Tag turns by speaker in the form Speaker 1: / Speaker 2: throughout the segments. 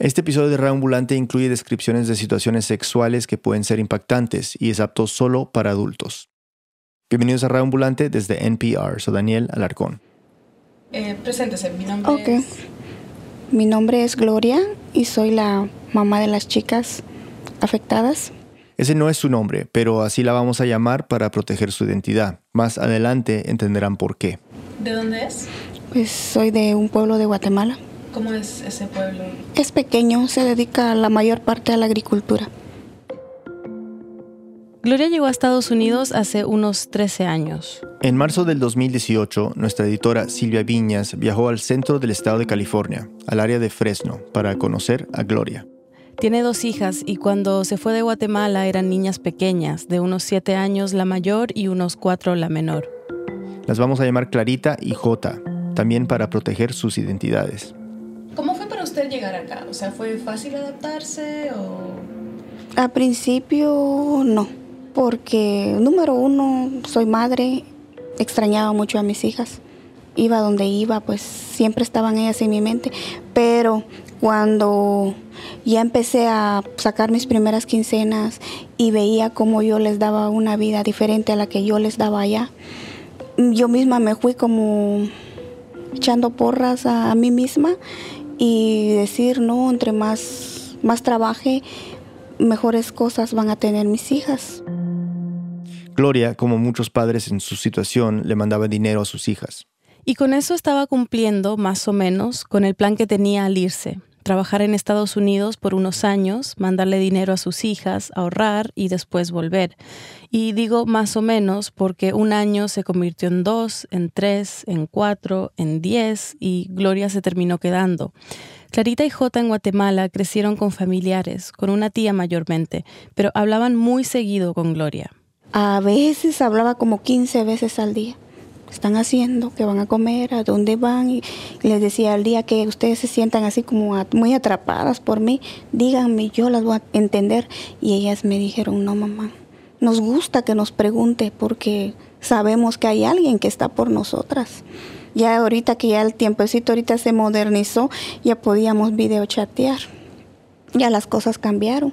Speaker 1: Este episodio de Radio Ambulante incluye descripciones de situaciones sexuales que pueden ser impactantes y es apto solo para adultos. Bienvenidos a Radio Ambulante desde NPR. Soy Daniel Alarcón.
Speaker 2: Eh, preséntese, mi nombre
Speaker 3: Ok.
Speaker 2: es...
Speaker 3: Mi nombre es Gloria y soy la mamá de las chicas afectadas.
Speaker 1: Ese no es su nombre, pero así la vamos a llamar para proteger su identidad. Más adelante entenderán por qué.
Speaker 2: ¿De dónde es?
Speaker 3: Pues soy de un pueblo de Guatemala.
Speaker 2: ¿Cómo es ese pueblo?
Speaker 3: Es pequeño, se dedica la mayor parte a la agricultura.
Speaker 4: Gloria llegó a Estados Unidos hace unos 13 años.
Speaker 1: En marzo del 2018, nuestra editora Silvia Viñas viajó al centro del estado de California, al área de Fresno, para conocer a Gloria.
Speaker 4: Tiene dos hijas y cuando se fue de Guatemala eran niñas pequeñas, de unos 7 años la mayor y unos 4 la menor.
Speaker 1: Las vamos a llamar Clarita y Jota, también para proteger sus identidades.
Speaker 2: ¿Cómo fue para usted llegar acá? O sea, ¿fue fácil adaptarse o...?
Speaker 3: A principio no, porque número uno, soy madre, extrañaba mucho a mis hijas. Iba donde iba, pues siempre estaban ellas en mi mente, pero cuando ya empecé a sacar mis primeras quincenas y veía cómo yo les daba una vida diferente a la que yo les daba allá, yo misma me fui como echando porras a mí misma y decir, no, entre más, más trabaje, mejores cosas van a tener mis hijas.
Speaker 1: Gloria, como muchos padres en su situación, le mandaba dinero a sus hijas.
Speaker 4: Y con eso estaba cumpliendo, más o menos, con el plan que tenía al irse. Trabajar en Estados Unidos por unos años, mandarle dinero a sus hijas, ahorrar y después volver. Y digo más o menos porque un año se convirtió en dos, en tres, en cuatro, en diez y Gloria se terminó quedando. Clarita y Jota en Guatemala crecieron con familiares, con una tía mayormente, pero hablaban muy seguido con Gloria.
Speaker 3: A veces hablaba como 15 veces al día. ¿Qué están haciendo? ¿Qué van a comer? ¿A dónde van? Y les decía al día que ustedes se sientan así como muy atrapadas por mí. Díganme, yo las voy a entender. Y ellas me dijeron, no mamá, nos gusta que nos pregunte porque sabemos que hay alguien que está por nosotras. Ya ahorita que ya el tiempecito ahorita se modernizó, ya podíamos videochatear. Ya las cosas cambiaron.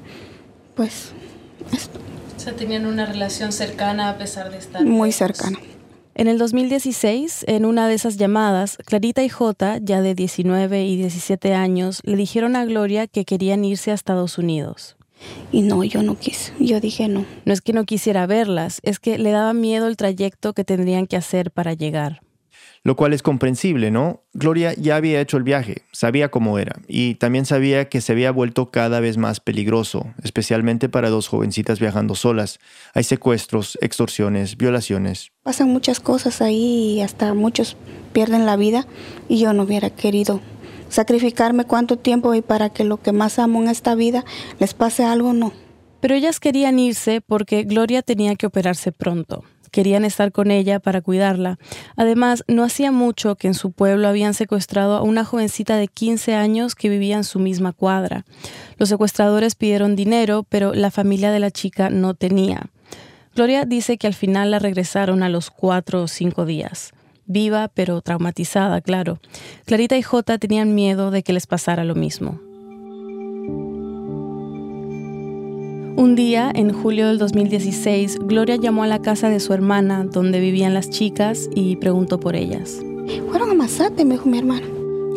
Speaker 3: Pues esto,
Speaker 2: O sea, tenían una relación cercana a pesar de estar...
Speaker 3: muy cercana.
Speaker 4: En el 2016, en una de esas llamadas, Clarita y Jota, ya de 19 y 17 años, le dijeron a Gloria que querían irse a Estados Unidos.
Speaker 3: Y no, yo no quise. Yo dije no.
Speaker 4: No es que no quisiera verlas, es que le daba miedo el trayecto que tendrían que hacer para llegar.
Speaker 1: Lo cual es comprensible, ¿no? Gloria ya había hecho el viaje, sabía cómo era, y también sabía que se había vuelto cada vez más peligroso, especialmente para dos jovencitas viajando solas. Hay secuestros, extorsiones, violaciones.
Speaker 3: Pasan muchas cosas ahí y hasta muchos pierden la vida y yo no hubiera querido sacrificarme cuánto tiempo y para que lo que más amo en esta vida les pase algo, no.
Speaker 4: Pero ellas querían irse porque Gloria tenía que operarse pronto. Querían estar con ella para cuidarla. Además, no hacía mucho que en su pueblo habían secuestrado a una jovencita de 15 años que vivía en su misma cuadra. Los secuestradores pidieron dinero, pero la familia de la chica no tenía. Gloria dice que al final la regresaron a los cuatro o cinco días. Viva, pero traumatizada, claro. Clarita y Jota tenían miedo de que les pasara lo mismo. Un día, en julio del 2016, Gloria llamó a la casa de su hermana, donde vivían las chicas, y preguntó por ellas.
Speaker 3: Fueron a Mazate, me dijo mi hermana.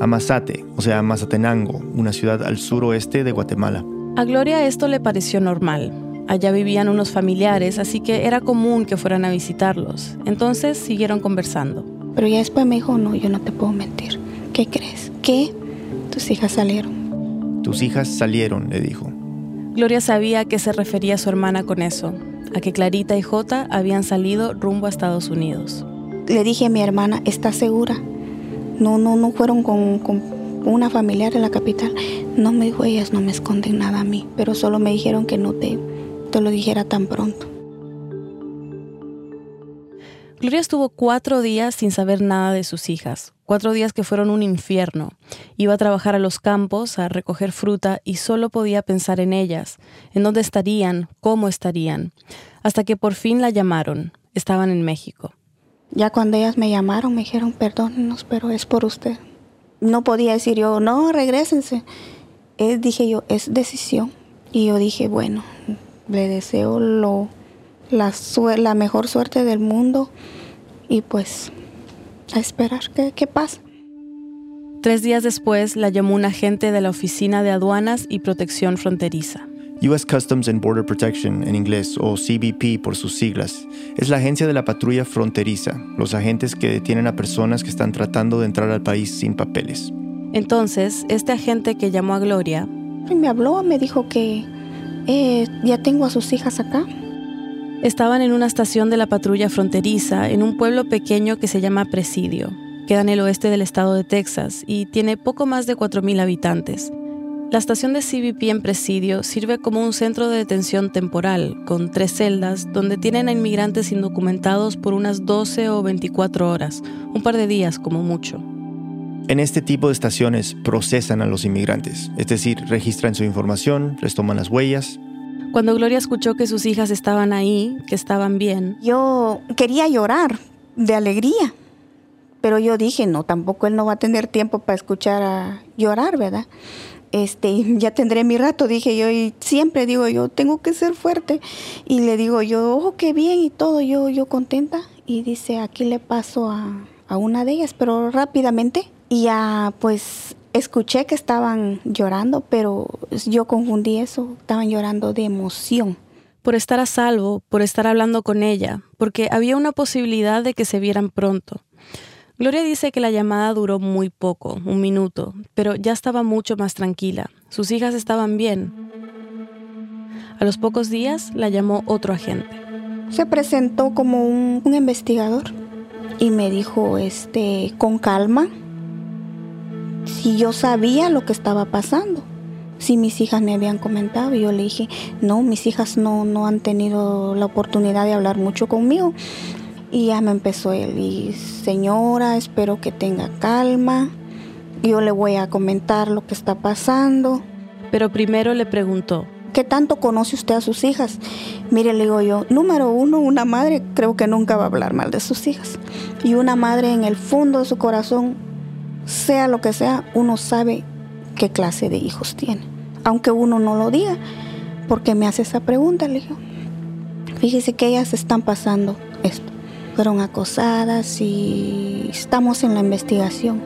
Speaker 1: A Mazate, o sea, Mazatenango, una ciudad al suroeste de Guatemala.
Speaker 4: A Gloria esto le pareció normal. Allá vivían unos familiares, así que era común que fueran a visitarlos. Entonces siguieron conversando.
Speaker 3: Pero ya después me dijo, no, yo no te puedo mentir. ¿Qué crees? ¿Qué? Tus hijas salieron.
Speaker 1: Tus hijas salieron, le dijo.
Speaker 4: Gloria sabía a qué se refería su hermana con eso, a que Clarita y Jota habían salido rumbo a Estados Unidos.
Speaker 3: Le dije a mi hermana, ¿estás segura? No, no, no fueron con, una familiar de la capital. No me dijo, ellas no me esconden nada a mí, pero solo me dijeron que no te, te lo dijera tan pronto.
Speaker 4: Gloria estuvo cuatro días sin saber nada de sus hijas, cuatro días que fueron un infierno. Iba a trabajar a los campos, a recoger fruta y solo podía pensar en ellas, en dónde estarían, cómo estarían, hasta que por fin la llamaron. Estaban en México.
Speaker 3: Ya cuando ellas me llamaron me dijeron, perdónenos, pero es por usted. No podía decir yo, no, regrésense. es, dije yo, es decisión. Y yo dije, bueno, le deseo lo, la, la mejor suerte del mundo y pues a esperar qué, qué pasa.
Speaker 4: Tres días después la llamó un agente de la Oficina de Aduanas y Protección Fronteriza.
Speaker 1: US Customs and Border Protection en inglés o CBP por sus siglas. Es la agencia de la patrulla fronteriza, los agentes que detienen a personas que están tratando de entrar al país sin papeles.
Speaker 4: Entonces, este agente que llamó a Gloria...
Speaker 3: Me habló, me dijo que eh, ya tengo a sus hijas acá.
Speaker 4: Estaban en una estación de la patrulla fronteriza en un pueblo pequeño que se llama Presidio. Queda en el oeste del estado de Texas y tiene poco más de 4.000 habitantes. La estación de CBP en Presidio sirve como un centro de detención temporal, con tres celdas, donde tienen a inmigrantes indocumentados por unas 12 o 24 horas, un par de días como mucho.
Speaker 1: En este tipo de estaciones procesan a los inmigrantes, es decir, registran su información, les toman las huellas.
Speaker 4: Cuando Gloria escuchó que sus hijas estaban ahí, que estaban bien,
Speaker 3: yo quería llorar de alegría pero yo dije, no, tampoco él no va a tener tiempo para escuchar a llorar, ¿verdad? Este, ya tendré mi rato, dije yo, y siempre digo yo, tengo que ser fuerte. Y le digo yo, ojo, qué bien y todo, yo, yo contenta. Y dice, aquí le paso a, a una de ellas, pero rápidamente. Y ya, pues, escuché que estaban llorando, pero yo confundí eso, estaban llorando de emoción.
Speaker 4: Por estar a salvo, por estar hablando con ella, porque había una posibilidad de que se vieran pronto. Gloria dice que la llamada duró muy poco, un minuto, pero ya estaba mucho más tranquila. Sus hijas estaban bien. A los pocos días la llamó otro agente.
Speaker 3: Se presentó como un, investigador y me dijo, este, con calma, si yo sabía lo que estaba pasando, si mis hijas me habían comentado. Yo le dije, no, mis hijas no, no han tenido la oportunidad de hablar mucho conmigo. Y ya me empezó él, y señora, espero que tenga calma. Yo le voy a comentar lo que está pasando.
Speaker 4: Pero primero le preguntó,
Speaker 3: ¿qué tanto conoce usted a sus hijas? Mire, le digo yo, número uno, una madre creo que nunca va a hablar mal de sus hijas. Y una madre en el fondo de su corazón, sea lo que sea, uno sabe qué clase de hijos tiene. Aunque uno no lo diga, porque me hace esa pregunta, le digo. Fíjese que ellas están pasando esto fueron acosadas y estamos en la investigación.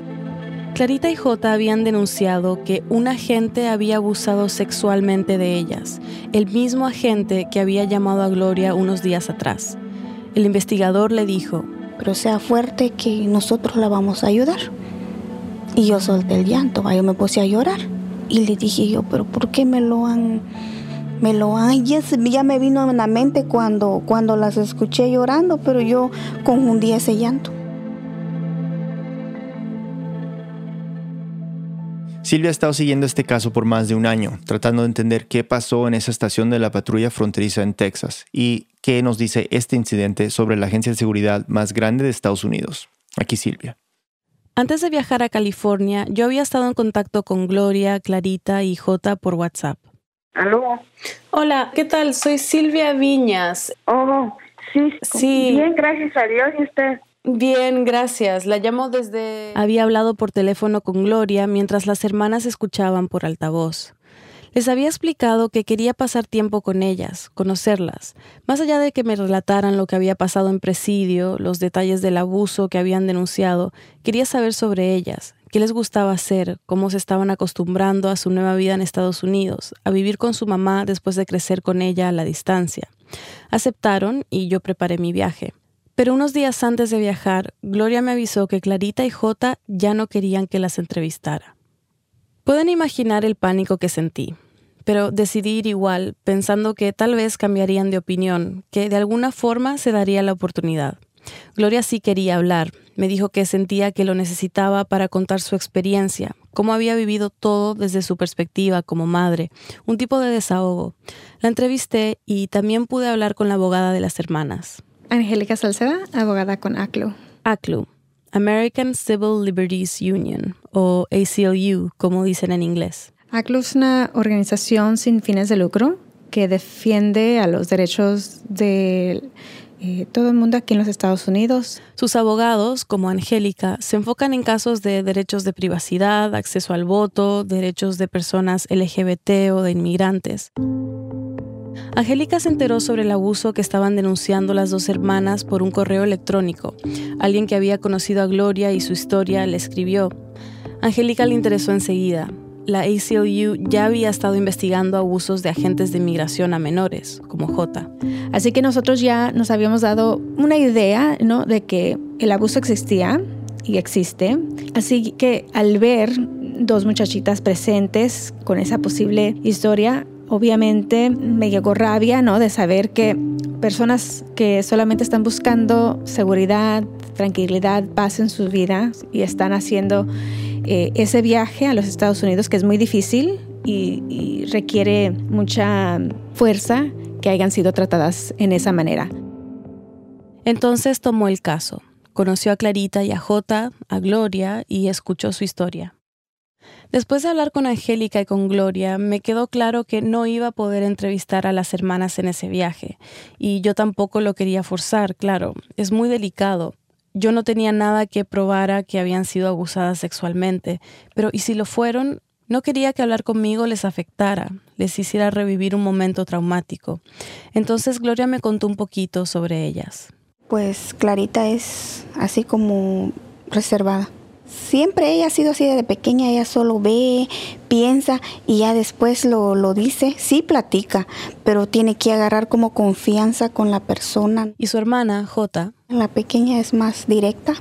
Speaker 4: Clarita y J habían denunciado que un agente había abusado sexualmente de ellas, el mismo agente que había llamado a Gloria unos días atrás. El investigador le dijo,
Speaker 3: pero sea fuerte que nosotros la vamos a ayudar. Y yo solté el llanto, yo me puse a llorar. Y le dije yo, pero ¿por qué me lo han me lo ay, ya, me vino en la mente cuando, cuando las escuché llorando, pero yo confundí ese llanto.
Speaker 1: Silvia ha estado siguiendo este caso por más de un año, tratando de entender qué pasó en esa estación de la patrulla fronteriza en Texas y qué nos dice este incidente sobre la agencia de seguridad más grande de Estados Unidos. Aquí Silvia.
Speaker 4: Antes de viajar a California, yo había estado en contacto con Gloria, Clarita y Jota por WhatsApp.
Speaker 5: ¿Aló?
Speaker 4: Hola, ¿qué tal? Soy Silvia Viñas.
Speaker 5: Oh, sí, sí. Bien, gracias a Dios. ¿Y usted?
Speaker 4: Bien, gracias. La llamo desde... Había hablado por teléfono con Gloria mientras las hermanas escuchaban por altavoz. Les había explicado que quería pasar tiempo con ellas, conocerlas, más allá de que me relataran lo que había pasado en presidio, los detalles del abuso que habían denunciado, quería saber sobre ellas, qué les gustaba hacer, cómo se estaban acostumbrando a su nueva vida en Estados Unidos, a vivir con su mamá después de crecer con ella a la distancia. Aceptaron y yo preparé mi viaje. Pero unos días antes de viajar, Gloria me avisó que Clarita y Jota ya no querían que las entrevistara. Pueden imaginar el pánico que sentí, pero decidí ir igual, pensando que tal vez cambiarían de opinión, que de alguna forma se daría la oportunidad. Gloria sí quería hablar. Me dijo que sentía que lo necesitaba para contar su experiencia, cómo había vivido todo desde su perspectiva como madre, un tipo de desahogo. La entrevisté y también pude hablar con la abogada de las hermanas.
Speaker 6: Angélica Salceda, abogada con ACLU.
Speaker 4: ACLU, American Civil Liberties Union, o ACLU, como dicen en inglés.
Speaker 6: ACLU es una organización sin fines de lucro que defiende a los derechos de eh, todo el mundo aquí en los Estados Unidos.
Speaker 4: Sus abogados, como Angélica, se enfocan en casos de derechos de privacidad, acceso al voto, derechos de personas LGBT o de inmigrantes. Angélica se enteró sobre el abuso que estaban denunciando las dos hermanas por un correo electrónico. Alguien que había conocido a Gloria y su historia le escribió. Angélica le interesó enseguida la ACLU ya había estado investigando abusos de agentes de inmigración a menores, como J.
Speaker 6: Así que nosotros ya nos habíamos dado una idea ¿no? de que el abuso existía y existe. Así que al ver dos muchachitas presentes con esa posible historia, obviamente me llegó rabia ¿no? de saber que personas que solamente están buscando seguridad, tranquilidad, paz en su vida y están haciendo eh, ese viaje a los Estados Unidos, que es muy difícil y, requiere mucha fuerza, que hayan sido tratadas en esa manera.
Speaker 4: Entonces tomó el caso, conoció a Clarita y a Jota, a Gloria y escuchó su historia. Después de hablar con Angélica y con Gloria, me quedó claro que no iba a poder entrevistar a las hermanas en ese viaje, y yo tampoco lo quería forzar, claro, es muy delicado, yo no tenía nada que probara que habían sido abusadas sexualmente, pero ¿y si lo fueron? No quería que hablar conmigo les afectara, les hiciera revivir un momento traumático. Entonces Gloria me contó un poquito sobre ellas.
Speaker 3: Pues Clarita es así como reservada. Siempre ella ha sido así desde pequeña, ella solo ve, piensa y ya después lo, lo, dice. Sí platica, pero tiene que agarrar como confianza con la persona.
Speaker 4: ¿Y su hermana, J?
Speaker 3: La pequeña es más directa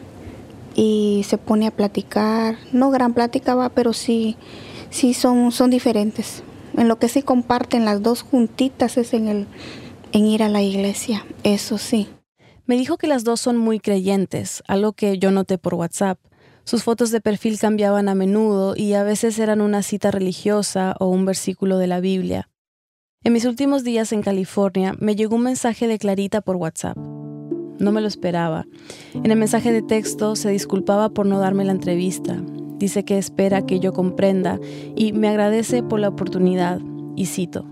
Speaker 3: y se pone a platicar. No gran plática va, pero sí, sí son, son diferentes. En lo que sí comparten las dos juntitas es en, el, en ir a la iglesia, eso sí.
Speaker 4: Me dijo que las dos son muy creyentes, algo que yo noté por WhatsApp. Sus fotos de perfil cambiaban a menudo y a veces eran una cita religiosa o un versículo de la Biblia. En mis últimos días en California me llegó un mensaje de Clarita por WhatsApp. No me lo esperaba. En el mensaje de texto se disculpaba por no darme la entrevista. Dice que espera que yo comprenda y me agradece por la oportunidad. Y cito.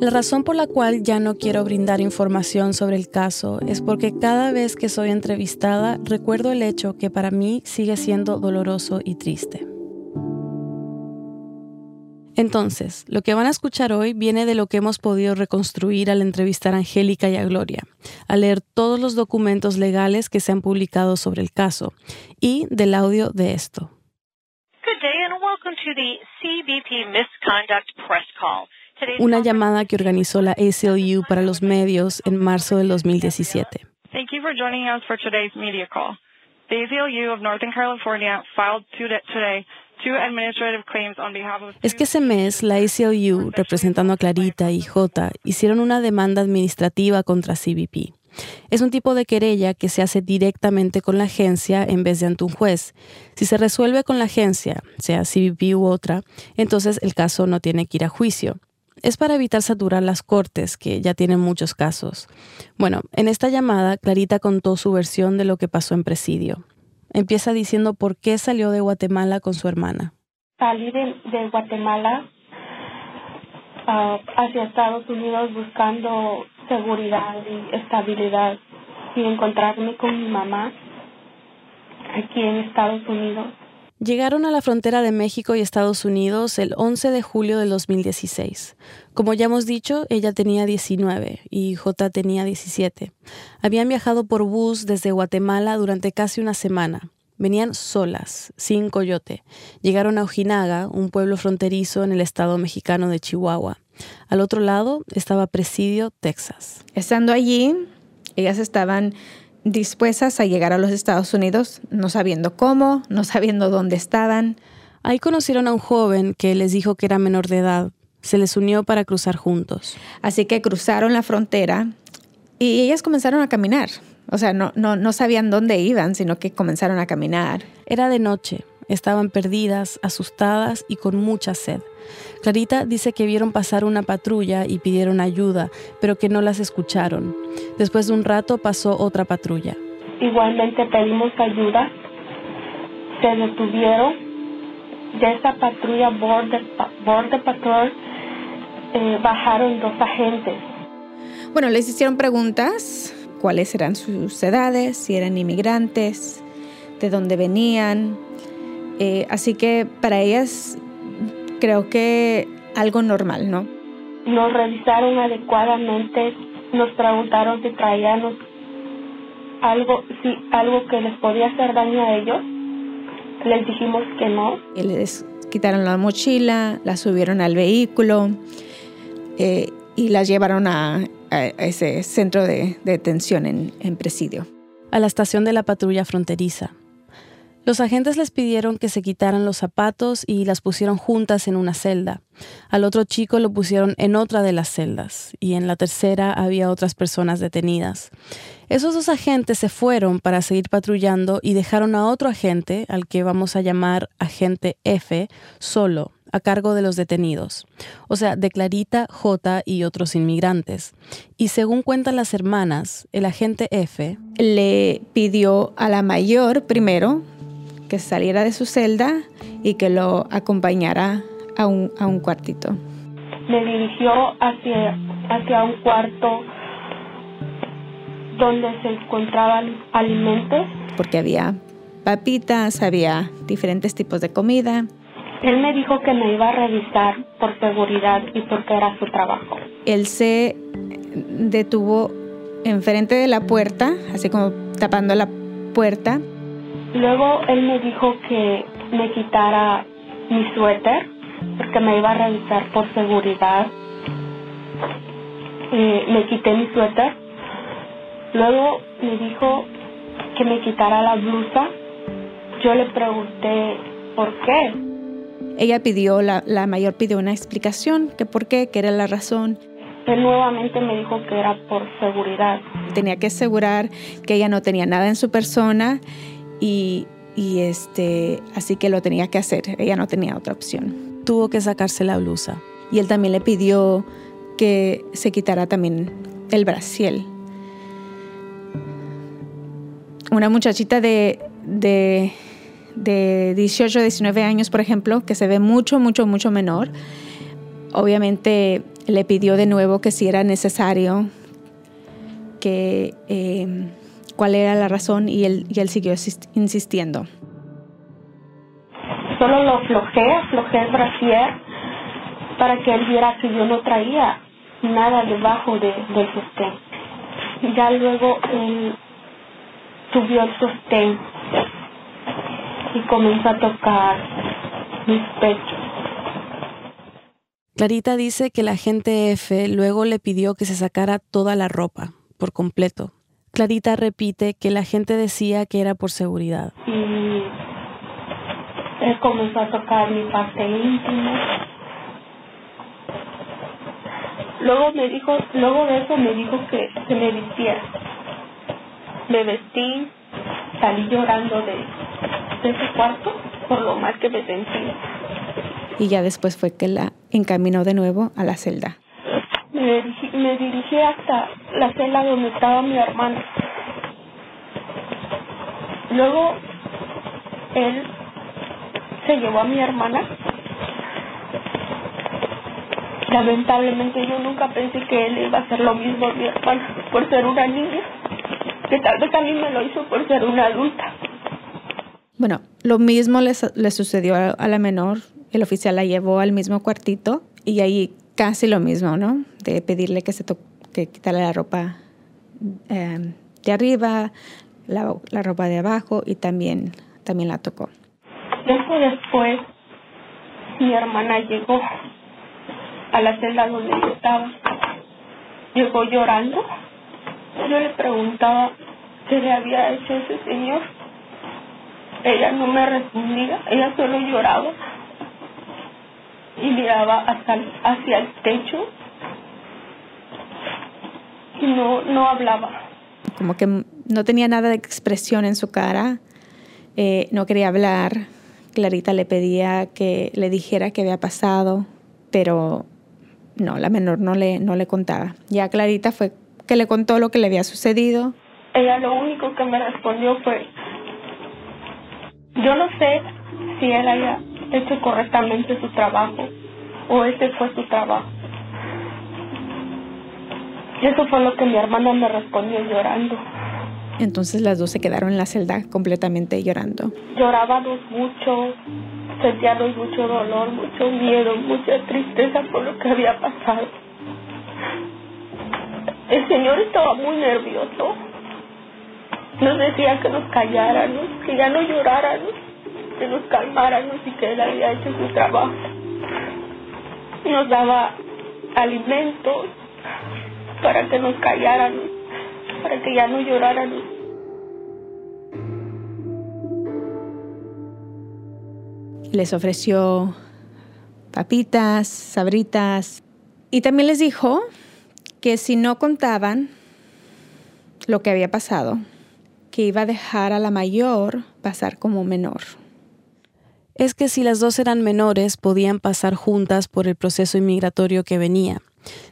Speaker 4: La razón por la cual ya no quiero brindar información sobre el caso es porque cada vez que soy entrevistada recuerdo el hecho que para mí sigue siendo doloroso y triste. Entonces, lo que van a escuchar hoy viene de lo que hemos podido reconstruir al entrevistar a Angélica y a Gloria, al leer todos los documentos legales que se han publicado sobre el caso y del audio de esto.
Speaker 7: Good day and welcome to the CBP Misconduct Press Call
Speaker 4: una llamada que organizó la ACLU para los medios en marzo del 2017. Es que ese mes la ACLU, representando a Clarita y J, hicieron una demanda administrativa contra CBP. Es un tipo de querella que se hace directamente con la agencia en vez de ante un juez. Si se resuelve con la agencia, sea CBP u otra, entonces el caso no tiene que ir a juicio es para evitar saturar las cortes, que ya tienen muchos casos. Bueno, en esta llamada, Clarita contó su versión de lo que pasó en presidio. Empieza diciendo por qué salió de Guatemala con su hermana.
Speaker 5: Salí de, Guatemala ah, hacia Estados Unidos buscando seguridad y estabilidad y encontrarme con mi mamá aquí en Estados Unidos.
Speaker 4: Llegaron a la frontera de México y Estados Unidos el 11 de julio del 2016. Como ya hemos dicho, ella tenía 19 y J tenía 17. Habían viajado por bus desde Guatemala durante casi una semana. Venían solas, sin coyote. Llegaron a Ojinaga, un pueblo fronterizo en el estado mexicano de Chihuahua. Al otro lado estaba Presidio, Texas.
Speaker 6: Estando allí, ellas estaban dispuestas a llegar a los Estados Unidos, no sabiendo cómo, no sabiendo dónde estaban.
Speaker 4: Ahí conocieron a un joven que les dijo que era menor de edad. Se les unió para cruzar juntos.
Speaker 6: Así que cruzaron la frontera y ellas comenzaron a caminar. O sea, no, no, no sabían dónde iban, sino que comenzaron a caminar.
Speaker 4: Era de noche. Estaban perdidas, asustadas y con mucha sed. Clarita dice que vieron pasar una patrulla y pidieron ayuda, pero que no las escucharon. Después de un rato pasó otra patrulla.
Speaker 5: Igualmente pedimos ayuda. Se detuvieron. De esa patrulla Border, border Patrol eh, bajaron dos agentes.
Speaker 6: Bueno, les hicieron preguntas cuáles eran sus edades, si eran inmigrantes, de dónde venían. Eh, así que para ellas creo que algo normal, ¿no?
Speaker 5: Nos revisaron adecuadamente, nos preguntaron si traíamos algo, si algo que les podía hacer daño a ellos. Les dijimos que no.
Speaker 6: Y les quitaron la mochila, la subieron al vehículo eh, y las llevaron a, ese centro de, detención en presidio.
Speaker 4: A la estación de la patrulla fronteriza. Los agentes les pidieron que se quitaran los zapatos y las pusieron juntas en una celda. Al otro chico lo pusieron en otra de las celdas y en la tercera había otras personas detenidas. Esos dos agentes se fueron para seguir patrullando y dejaron a otro agente, al que vamos a llamar agente F, solo, a cargo de los detenidos, o sea, de Clarita, J y otros inmigrantes. Y según cuentan las hermanas, el agente F
Speaker 6: le pidió a la mayor primero que saliera de su celda y que lo acompañara a un, a un cuartito.
Speaker 5: Me dirigió hacia, hacia un cuarto donde se encontraban alimentos.
Speaker 6: Porque había papitas, había diferentes tipos de comida.
Speaker 5: Él me dijo que me iba a revisar por seguridad y porque era su trabajo.
Speaker 6: Él se detuvo enfrente de la puerta, así como tapando la puerta,
Speaker 5: Luego él me dijo que me quitara mi suéter porque me iba a revisar por seguridad. Eh, me quité mi suéter. Luego me dijo que me quitara la blusa. Yo le pregunté por qué.
Speaker 6: Ella pidió, la, la mayor pidió una explicación, que por qué, que era la razón.
Speaker 5: Él nuevamente me dijo que era por seguridad.
Speaker 6: Tenía que asegurar que ella no tenía nada en su persona y, este, así que lo tenía que hacer, ella no tenía otra opción.
Speaker 4: Tuvo que sacarse la blusa.
Speaker 6: Y él también le pidió que se quitara también el brasiel. Una muchachita de, de, de 18, 19 años, por ejemplo, que se ve mucho, mucho, mucho menor, obviamente le pidió de nuevo que si era necesario que... Eh, cuál era la razón y él, y él siguió insistiendo.
Speaker 5: Solo lo aflojé, aflojé el brasier para que él viera que yo no traía nada debajo de, del sostén. Ya luego él subió el sostén y comenzó a tocar mis pechos.
Speaker 4: Clarita dice que la gente F luego le pidió que se sacara toda la ropa por completo Clarita repite que la gente decía que era por seguridad.
Speaker 5: Y él comenzó a tocar mi parte íntima. Luego me dijo, luego de eso me dijo que, se me vistiera. Me vestí, salí llorando de, de ese cuarto por lo mal que me sentía.
Speaker 6: Y ya después fue que la encaminó de nuevo a la celda
Speaker 5: me, dirigí, hasta la celda donde estaba mi hermana. Luego él se llevó a mi hermana. Lamentablemente yo nunca pensé que él iba a hacer lo mismo por ser una niña, que tal vez mí me lo hizo por ser una adulta.
Speaker 6: Bueno, lo mismo le, sucedió a, a la menor. El oficial la llevó al mismo cuartito y ahí casi lo mismo, ¿no? De pedirle que se que quitara la ropa em, de arriba, la, la, ropa de abajo y también, también la tocó.
Speaker 5: Tiempo después, mi hermana llegó a la celda donde yo estaba. Llegó llorando. Yo le preguntaba qué le había hecho ese señor. Ella no me respondía, ella solo lloraba y miraba hasta, hacia el techo y no, no hablaba.
Speaker 6: Como que no tenía nada de expresión en su cara, eh, no quería hablar. Clarita le pedía que le dijera qué había pasado, pero no, la menor no le, no le contaba. Ya Clarita fue que le contó lo que le había sucedido.
Speaker 5: Ella lo único que me respondió fue, yo no sé si él haya hecho correctamente su trabajo o ese fue su trabajo. Y eso fue lo que mi hermana me respondió llorando.
Speaker 6: Entonces las dos se quedaron en la celda completamente llorando.
Speaker 5: Llorábamos mucho, sentíamos mucho dolor, mucho miedo, mucha tristeza por lo que había pasado. El Señor estaba muy nervioso. Nos decía que nos calláramos, que ya no lloráramos, que nos calmáramos y que Él había hecho su trabajo. Nos daba alimentos para que nos calláramos, para que ya no lloráramos.
Speaker 6: Les ofreció papitas, sabritas y también les dijo que si no contaban lo que había pasado, que iba a dejar a la mayor pasar como menor.
Speaker 4: Es que si las dos eran menores, podían pasar juntas por el proceso inmigratorio que venía.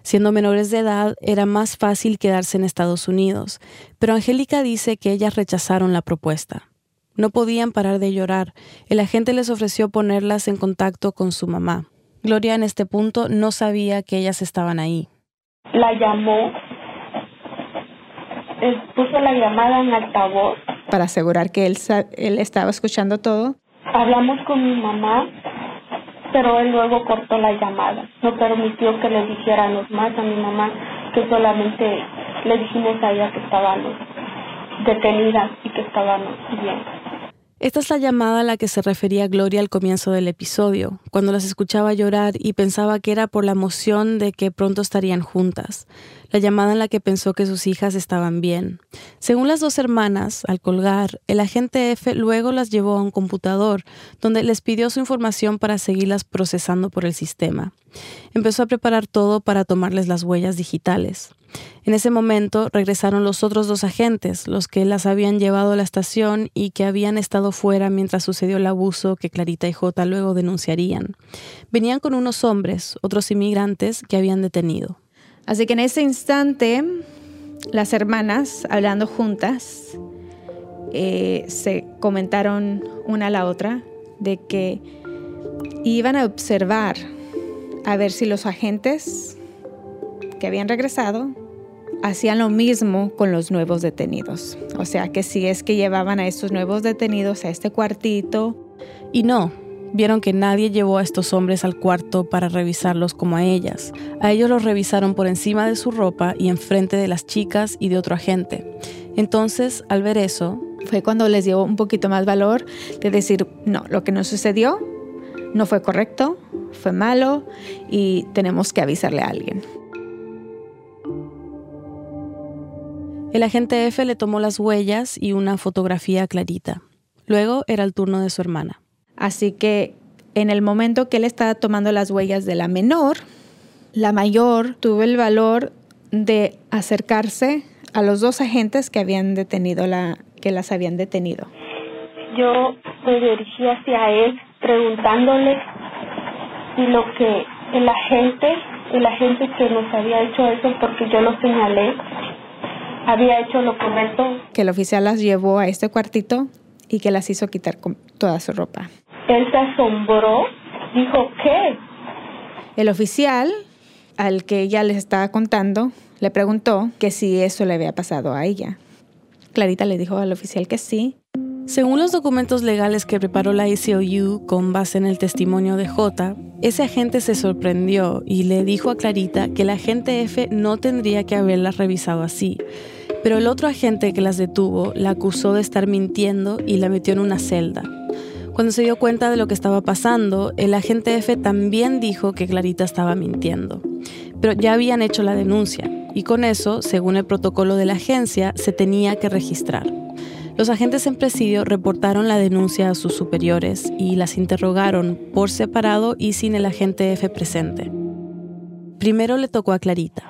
Speaker 4: Siendo menores de edad, era más fácil quedarse en Estados Unidos, pero Angélica dice que ellas rechazaron la propuesta. No podían parar de llorar. El agente les ofreció ponerlas en contacto con su mamá. Gloria en este punto no sabía que ellas estaban ahí.
Speaker 5: La llamó, eh, puso la llamada en altavoz.
Speaker 6: Para asegurar que él, él estaba escuchando todo.
Speaker 5: Hablamos con mi mamá, pero él luego cortó la llamada. No permitió que le dijéramos más a mi mamá, que solamente le dijimos a ella que estábamos detenidas y que estábamos bien.
Speaker 4: Esta es la llamada a la que se refería Gloria al comienzo del episodio, cuando las escuchaba llorar y pensaba que era por la emoción de que pronto estarían juntas, la llamada en la que pensó que sus hijas estaban bien. Según las dos hermanas, al colgar, el agente F luego las llevó a un computador, donde les pidió su información para seguirlas procesando por el sistema. Empezó a preparar todo para tomarles las huellas digitales. En ese momento regresaron los otros dos agentes, los que las habían llevado a la estación y que habían estado fuera mientras sucedió el abuso que Clarita y J luego denunciarían. Venían con unos hombres, otros inmigrantes, que habían detenido.
Speaker 6: Así que en ese instante, las hermanas, hablando juntas, eh, se comentaron una a la otra de que iban a observar a ver si los agentes que habían regresado hacían lo mismo con los nuevos detenidos. O sea que si es que llevaban a estos nuevos detenidos a este cuartito.
Speaker 4: Y no, vieron que nadie llevó a estos hombres al cuarto para revisarlos como a ellas. A ellos los revisaron por encima de su ropa y enfrente de las chicas y de otro agente. Entonces, al ver eso...
Speaker 6: Fue cuando les dio un poquito más valor de decir, no, lo que nos sucedió no fue correcto, fue malo y tenemos que avisarle a alguien.
Speaker 4: El agente F le tomó las huellas y una fotografía clarita. Luego era el turno de su hermana.
Speaker 6: Así que en el momento que él estaba tomando las huellas de la menor, la mayor tuvo el valor de acercarse a los dos agentes que habían detenido la que las habían detenido.
Speaker 5: Yo me dirigí hacia él preguntándole si lo que el agente, el agente que nos había hecho eso porque yo lo señalé, había hecho lo correcto.
Speaker 6: Que el oficial las llevó a este cuartito y que las hizo quitar toda su ropa.
Speaker 5: Él se asombró, dijo, ¿qué?
Speaker 6: El oficial, al que ella les estaba contando, le preguntó que si eso le había pasado a ella. Clarita le dijo al oficial que sí.
Speaker 4: Según los documentos legales que preparó la ICOU con base en el testimonio de J, ese agente se sorprendió y le dijo a Clarita que el agente F no tendría que haberlas revisado así. Pero el otro agente que las detuvo la acusó de estar mintiendo y la metió en una celda. Cuando se dio cuenta de lo que estaba pasando, el agente F también dijo que Clarita estaba mintiendo. Pero ya habían hecho la denuncia y con eso, según el protocolo de la agencia, se tenía que registrar. Los agentes en presidio reportaron la denuncia a sus superiores y las interrogaron por separado y sin el agente F presente. Primero le tocó a Clarita.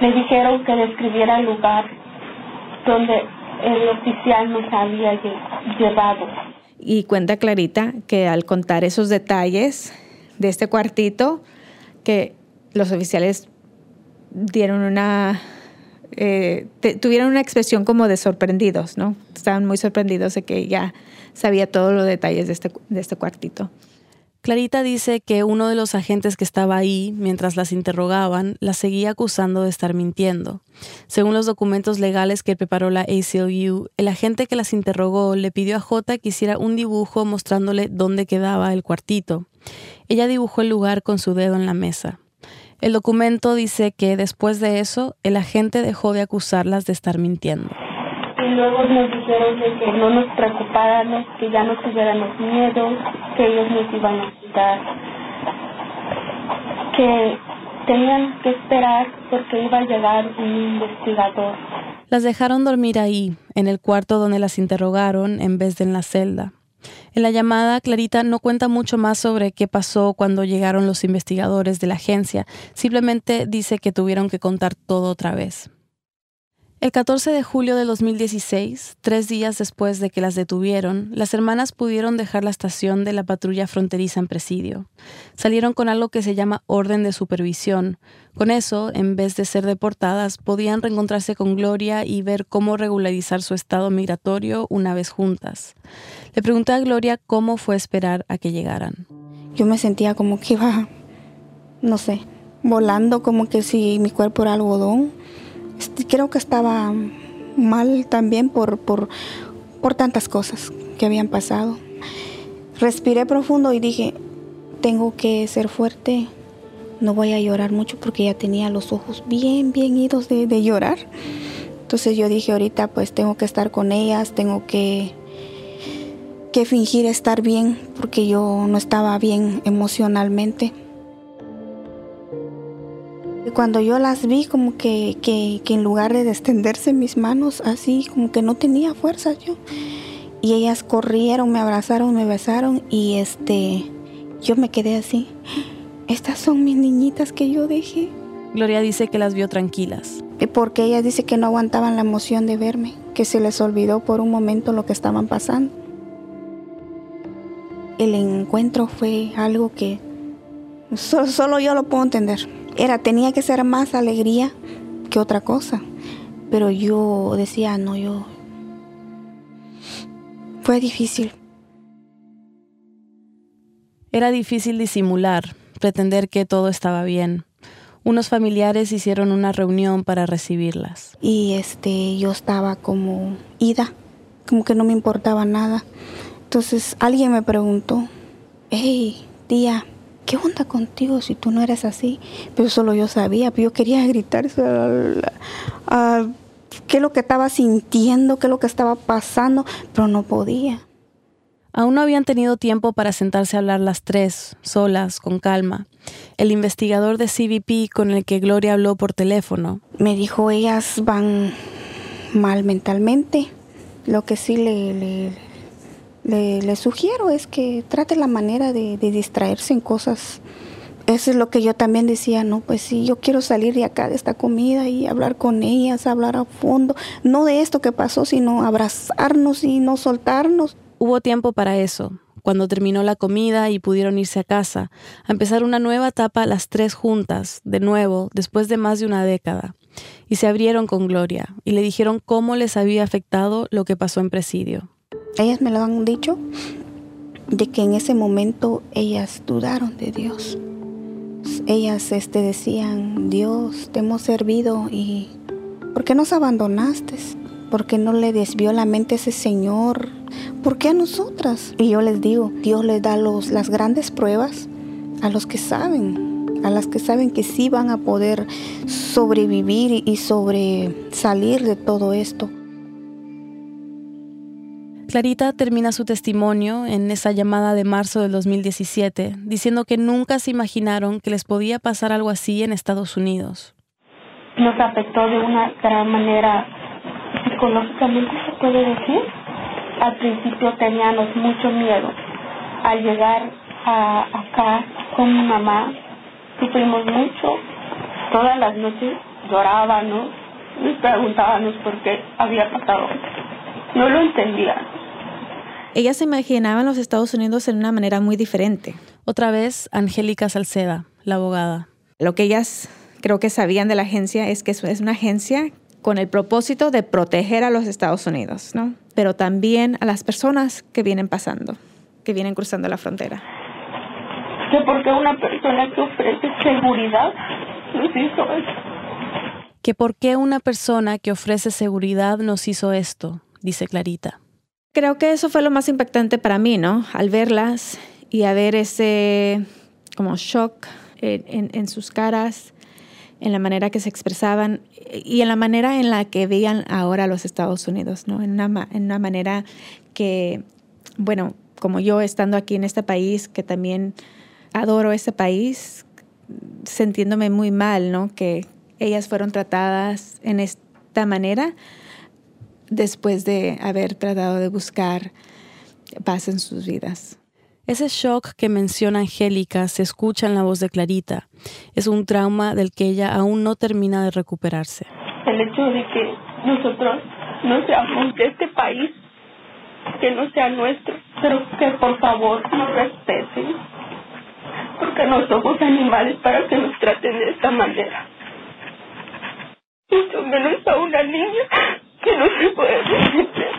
Speaker 5: Le dijeron que describiera el lugar donde el oficial nos había llevado.
Speaker 6: Y cuenta Clarita que al contar esos detalles de este cuartito, que los oficiales dieron una eh, tuvieron una expresión como de sorprendidos, ¿no? Estaban muy sorprendidos de que ya sabía todos los detalles de este, de este cuartito.
Speaker 4: Clarita dice que uno de los agentes que estaba ahí mientras las interrogaban las seguía acusando de estar mintiendo. Según los documentos legales que preparó la ACLU, el agente que las interrogó le pidió a J que hiciera un dibujo mostrándole dónde quedaba el cuartito. Ella dibujó el lugar con su dedo en la mesa. El documento dice que después de eso, el agente dejó de acusarlas de estar mintiendo.
Speaker 5: Luego nos dijeron que no nos preocupáramos, que ya no tuviéramos miedo, que ellos nos iban a ayudar, que tenían que esperar porque iba a llegar un investigador.
Speaker 4: Las dejaron dormir ahí, en el cuarto donde las interrogaron, en vez de en la celda. En la llamada, Clarita no cuenta mucho más sobre qué pasó cuando llegaron los investigadores de la agencia, simplemente dice que tuvieron que contar todo otra vez. El 14 de julio de 2016, tres días después de que las detuvieron, las hermanas pudieron dejar la estación de la patrulla fronteriza en presidio. Salieron con algo que se llama orden de supervisión. Con eso, en vez de ser deportadas, podían reencontrarse con Gloria y ver cómo regularizar su estado migratorio una vez juntas. Le pregunté a Gloria cómo fue esperar a que llegaran.
Speaker 3: Yo me sentía como que iba, no sé, volando como que si mi cuerpo era algodón creo que estaba mal también por, por, por tantas cosas que habían pasado. Respiré profundo y dije, tengo que ser fuerte, no voy a llorar mucho porque ya tenía los ojos bien, bien idos de, de, llorar. Entonces yo dije, ahorita pues tengo que estar con ellas, tengo que, que fingir estar bien porque yo no estaba bien emocionalmente. Cuando yo las vi, como que, que, que en lugar de extenderse mis manos, así como que no tenía fuerza yo. Y ellas corrieron, me abrazaron, me besaron y este, yo me quedé así. Estas son mis niñitas que yo dejé.
Speaker 4: Gloria dice que las vio tranquilas.
Speaker 3: Porque ella dice que no aguantaban la emoción de verme, que se les olvidó por un momento lo que estaban pasando. El encuentro fue algo que solo, solo yo lo puedo entender era, tenía que ser más alegría que otra cosa. Pero yo decía, no, yo... Fue difícil.
Speaker 4: Era difícil disimular, pretender que todo estaba bien. Unos familiares hicieron una reunión para recibirlas.
Speaker 3: Y este, yo estaba como ida, como que no me importaba nada. Entonces alguien me preguntó, hey, tía, ¿qué onda contigo si tú no eres así? Pero solo yo sabía, yo quería gritar qué es lo que estaba sintiendo, qué es lo que estaba pasando, pero no podía.
Speaker 4: Aún no habían tenido tiempo para sentarse a hablar las tres, solas, con calma. El investigador de CBP con el que Gloria habló por teléfono.
Speaker 3: Me dijo, ellas van mal mentalmente. Lo que sí le, le, le, sugiero es que trate la manera de, distraerse en cosas. Eso es lo que yo también decía, no, pues sí, yo quiero salir de acá, de esta comida y hablar con ellas, hablar a fondo, no de esto que pasó, sino abrazarnos y no soltarnos.
Speaker 4: Hubo tiempo para eso, cuando terminó la comida y pudieron irse a casa, a empezar una nueva etapa las tres juntas, de nuevo, después de más de una década. Y se abrieron con Gloria y le dijeron cómo les había afectado lo que pasó en presidio.
Speaker 3: Ellas me lo han dicho de que en ese momento ellas dudaron de Dios. Ellas este, decían, Dios, te hemos servido y ¿por qué nos abandonaste? ¿Por qué no le desvió la mente a ese Señor? ¿Por qué a nosotras? Y yo les digo, Dios les da los, las grandes pruebas a los que saben, a las que saben que sí van a poder sobrevivir y sobresalir de todo esto.
Speaker 4: Clarita termina su testimonio en esa llamada de marzo del 2017 diciendo que nunca se imaginaron que les podía pasar algo así en Estados Unidos.
Speaker 5: Nos afectó de una gran manera psicológicamente, se puede decir. Al principio teníamos mucho miedo. Al llegar acá con mi mamá, sufrimos mucho. Todas las noches llorábamos, nos preguntábamos por qué había pasado. No lo entendía
Speaker 6: ellas se imaginaban los Estados Unidos en una manera muy diferente.
Speaker 4: Otra vez, Angélica Salceda, la abogada.
Speaker 6: Lo que ellas creo que sabían de la agencia es que es una agencia con el propósito de proteger a los Estados Unidos, ¿no? Pero también a las personas que vienen pasando, que vienen cruzando la frontera.
Speaker 5: que porque una persona que ofrece seguridad nos hizo esto.
Speaker 4: Que por qué una persona que ofrece seguridad nos hizo esto, dice Clarita.
Speaker 6: Creo que eso fue lo más impactante para mí, ¿no? Al verlas y a ver ese como shock en, en sus caras, en la manera que se expresaban y en la manera en la que veían ahora los Estados Unidos, ¿no? En una, en una manera que, bueno, como yo estando aquí en este país, que también adoro este país, sintiéndome muy mal, ¿no? Que ellas fueron tratadas en esta manera después de haber tratado de buscar paz en sus vidas.
Speaker 4: Ese shock que menciona Angélica se escucha en la voz de Clarita. Es un trauma del que ella aún no termina de recuperarse.
Speaker 5: El hecho de que nosotros no seamos de este país, que no sea nuestro, pero que por favor nos respeten, porque no somos animales para que nos traten de esta manera. Mucho menos a una niña que no se puede.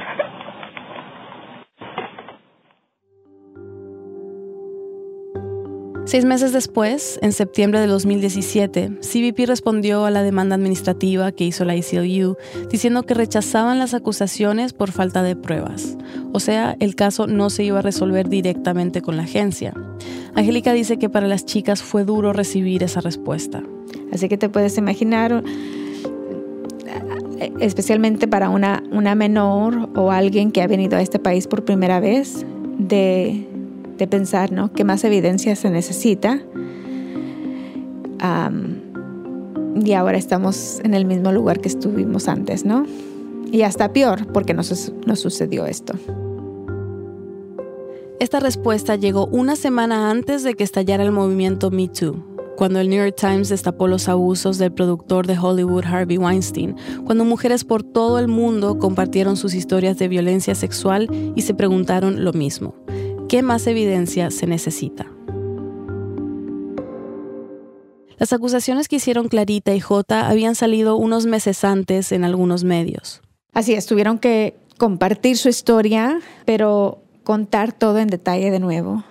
Speaker 4: Seis meses después, en septiembre de 2017, CBP respondió a la demanda administrativa que hizo la ACLU diciendo que rechazaban las acusaciones por falta de pruebas. O sea, el caso no se iba a resolver directamente con la agencia. Angélica dice que para las chicas fue duro recibir esa respuesta.
Speaker 6: Así que te puedes imaginar, especialmente para una, una menor o alguien que ha venido a este país por primera vez, de de pensar, ¿no? ¿Qué más evidencia se necesita? y ahora estamos en el mismo lugar que estuvimos antes, ¿no? Y hasta peor, porque nos, nos sucedió esto.
Speaker 4: Esta respuesta llegó una semana antes de que estallara el movimiento Me Too, cuando el New York Times destapó los abusos del productor de Hollywood Harvey Weinstein, cuando mujeres por todo el mundo compartieron sus historias de violencia sexual y se preguntaron lo mismo. ¿Qué más evidencia se necesita? Las acusaciones que hicieron Clarita y J habían salido unos meses antes en algunos medios.
Speaker 6: Así es, tuvieron que compartir su historia, pero contar todo en detalle de nuevo,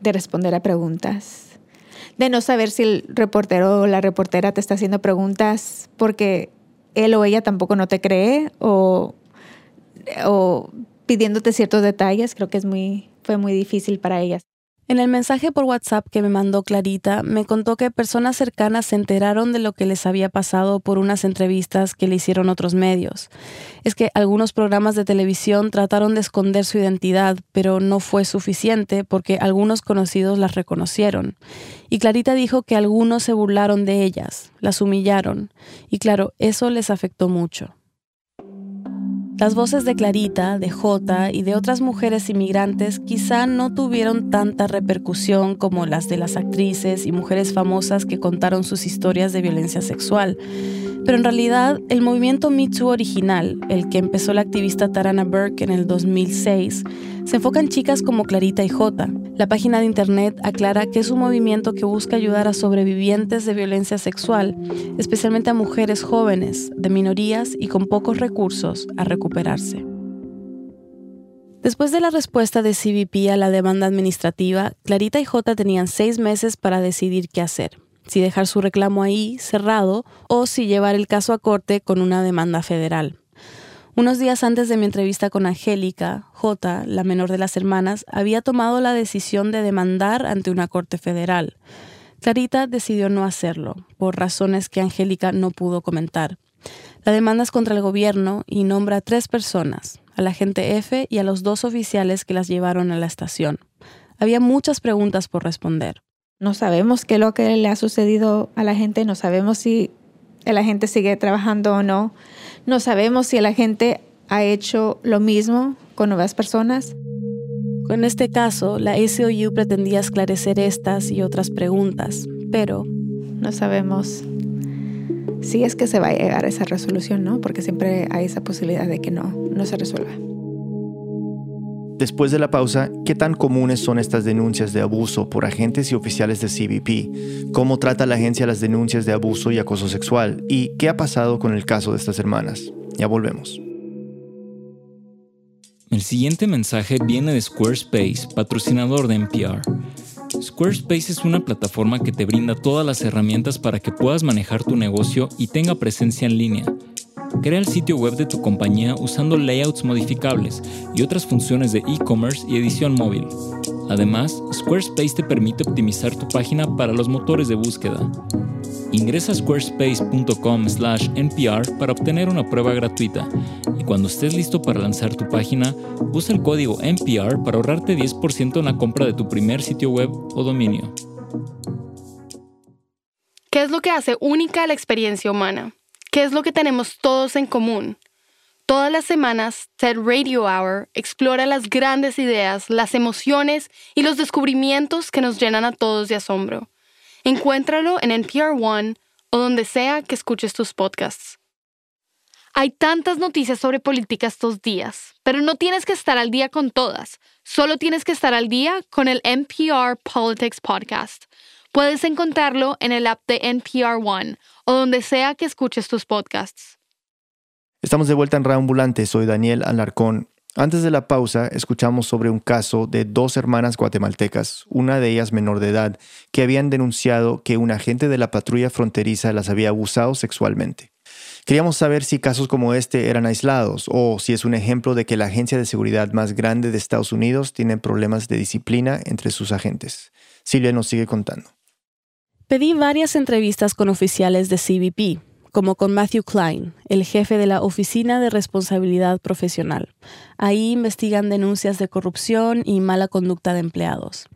Speaker 6: de responder a preguntas, de no saber si el reportero o la reportera te está haciendo preguntas porque él o ella tampoco no te cree o, pidiéndote ciertos detalles, creo que es muy, fue muy difícil para ellas.
Speaker 4: En el mensaje por WhatsApp que me mandó Clarita, me contó que personas cercanas se enteraron de lo que les había pasado por unas entrevistas que le hicieron otros medios. Es que algunos programas de televisión trataron de esconder su identidad, pero no fue suficiente porque algunos conocidos las reconocieron. Y Clarita dijo que algunos se burlaron de ellas, las humillaron, y claro, eso les afectó mucho. Las voces de Clarita, de Jota y de otras mujeres inmigrantes quizá no tuvieron tanta repercusión como las de las actrices y mujeres famosas que contaron sus historias de violencia sexual. Pero en realidad, el movimiento Me Too original, el que empezó la activista Tarana Burke en el 2006, se enfoca en chicas como Clarita y Jota, la página de internet aclara que es un movimiento que busca ayudar a sobrevivientes de violencia sexual, especialmente a mujeres jóvenes, de minorías y con pocos recursos, a recuperarse. Después de la respuesta de CBP a la demanda administrativa, Clarita y J tenían seis meses para decidir qué hacer, si dejar su reclamo ahí, cerrado, o si llevar el caso a corte con una demanda federal. Unos días antes de mi entrevista con Angélica, J, la menor de las hermanas, había tomado la decisión de demandar ante una corte federal. Clarita decidió no hacerlo, por razones que Angélica no pudo comentar. La demanda es contra el gobierno y nombra a tres personas, al agente F y a los dos oficiales que las llevaron a la estación. Había muchas preguntas por responder.
Speaker 6: No sabemos qué es lo que le ha sucedido a la gente, no sabemos si el agente sigue trabajando o no. No sabemos si la gente ha hecho lo mismo con nuevas personas.
Speaker 4: Con este caso, la ACLU pretendía esclarecer estas y otras preguntas, pero
Speaker 6: no sabemos si es que se va a llegar a esa resolución, ¿no? Porque siempre hay esa posibilidad de que no, no se resuelva.
Speaker 1: Después de la pausa, ¿qué tan comunes son estas denuncias de abuso por agentes y oficiales de CBP? ¿Cómo trata la agencia las denuncias de abuso y acoso sexual? ¿Y qué ha pasado con el caso de estas hermanas? Ya volvemos.
Speaker 8: El siguiente mensaje viene de Squarespace, patrocinador de NPR. Squarespace es una plataforma que te brinda todas las herramientas para que puedas manejar tu negocio y tenga presencia en línea. Crea el sitio web de tu compañía usando layouts modificables y otras funciones de e-commerce y edición móvil. Además, Squarespace te permite optimizar tu página para los motores de búsqueda. Ingresa a squarespace.com/npr para obtener una prueba gratuita y cuando estés listo para lanzar tu página, usa el código NPR para ahorrarte 10% en la compra de tu primer sitio web o dominio.
Speaker 9: ¿Qué es lo que hace única la experiencia humana? ¿Qué es lo que tenemos todos en común? Todas las semanas, TED Radio Hour explora las grandes ideas, las emociones y los descubrimientos que nos llenan a todos de asombro. Encuéntralo en NPR One o donde sea que escuches tus podcasts. Hay tantas noticias sobre política estos días, pero no tienes que estar al día con todas. Solo tienes que estar al día con el NPR Politics Podcast. Puedes encontrarlo en el app de NPR One o donde sea que escuches tus podcasts.
Speaker 1: Estamos de vuelta en Reambulante. Soy Daniel Alarcón antes de la pausa, escuchamos sobre un caso de dos hermanas guatemaltecas, una de ellas menor de edad, que habían denunciado que un agente de la patrulla fronteriza las había abusado sexualmente. Queríamos saber si casos como este eran aislados o si es un ejemplo de que la agencia de seguridad más grande de Estados Unidos tiene problemas de disciplina entre sus agentes. Silvia nos sigue contando.
Speaker 4: Pedí varias entrevistas con oficiales de CBP, como con Matthew Klein, el jefe de la Oficina de Responsabilidad Profesional. Ahí investigan denuncias de corrupción y mala conducta de empleados.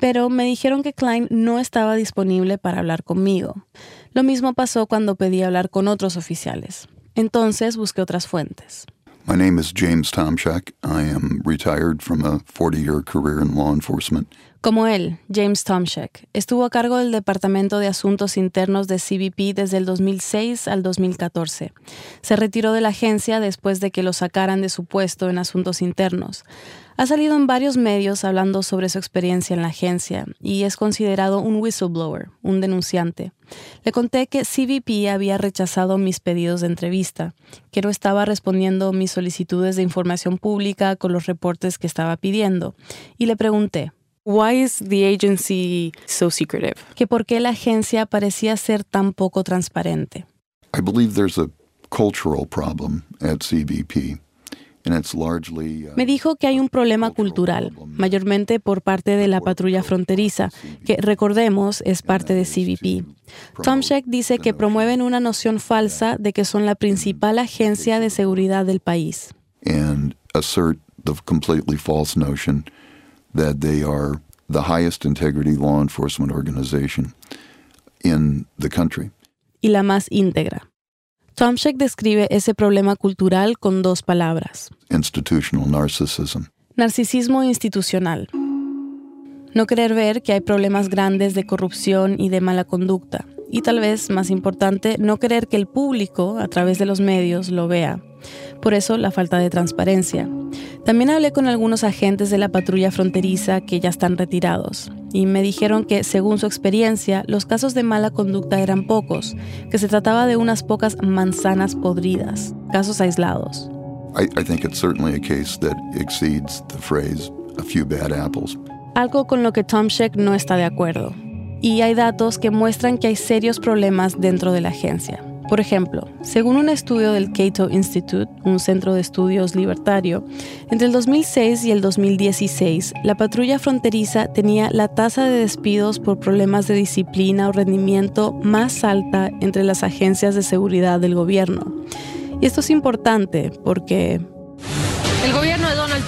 Speaker 4: Pero me dijeron que Klein no estaba disponible para hablar conmigo. Lo mismo pasó cuando pedí hablar con otros oficiales. Entonces busqué otras fuentes.
Speaker 10: My name is James Tomchak. I am retired from a 40-year career in law enforcement.
Speaker 4: Como él, James Tomchak, estuvo a cargo del Departamento de Asuntos Internos de CBP desde el 2006 al 2014. Se retiró de la agencia después de que lo sacaran de su puesto en asuntos internos. Ha salido en varios medios hablando sobre su experiencia en la agencia y es considerado un whistleblower, un denunciante. Le conté que CBP había rechazado mis pedidos de entrevista, que no estaba respondiendo mis solicitudes de información pública con los reportes que estaba pidiendo, y le pregunté, Why is the agency so secretive? Que por qué la agencia parecía ser tan poco transparente.
Speaker 10: I believe there's a cultural problem at CBP. Uh,
Speaker 4: Me dijo que hay un problema cultural, mayormente por parte de la patrulla fronteriza, que recordemos es parte de CBP. Tom Sheck dice que promueven una noción falsa de que son la principal agencia de seguridad del país.
Speaker 10: And assert the completely false notion that they are the highest integrity law enforcement organization in the country.
Speaker 4: Y la más íntegra. Tomchek describe ese problema cultural con dos palabras.
Speaker 10: Institutional narcissism.
Speaker 4: Narcisismo institucional. No querer ver que hay problemas grandes de corrupción y de mala conducta. Y tal vez, más importante, no querer que el público, a través de los medios, lo vea. Por eso, la falta de transparencia. También hablé con algunos agentes de la patrulla fronteriza que ya están retirados y me dijeron que, según su experiencia, los casos de mala conducta eran pocos, que se trataba de unas pocas manzanas podridas, casos aislados. Algo con lo que Tom Sheck no está de acuerdo. Y hay datos que muestran que hay serios problemas dentro de la agencia. Por ejemplo, según un estudio del Cato Institute, un centro de estudios libertario, entre el 2006 y el 2016, la patrulla fronteriza tenía la tasa de despidos por problemas de disciplina o rendimiento más alta entre las agencias de seguridad del gobierno. Y esto es importante porque
Speaker 11: el gobierno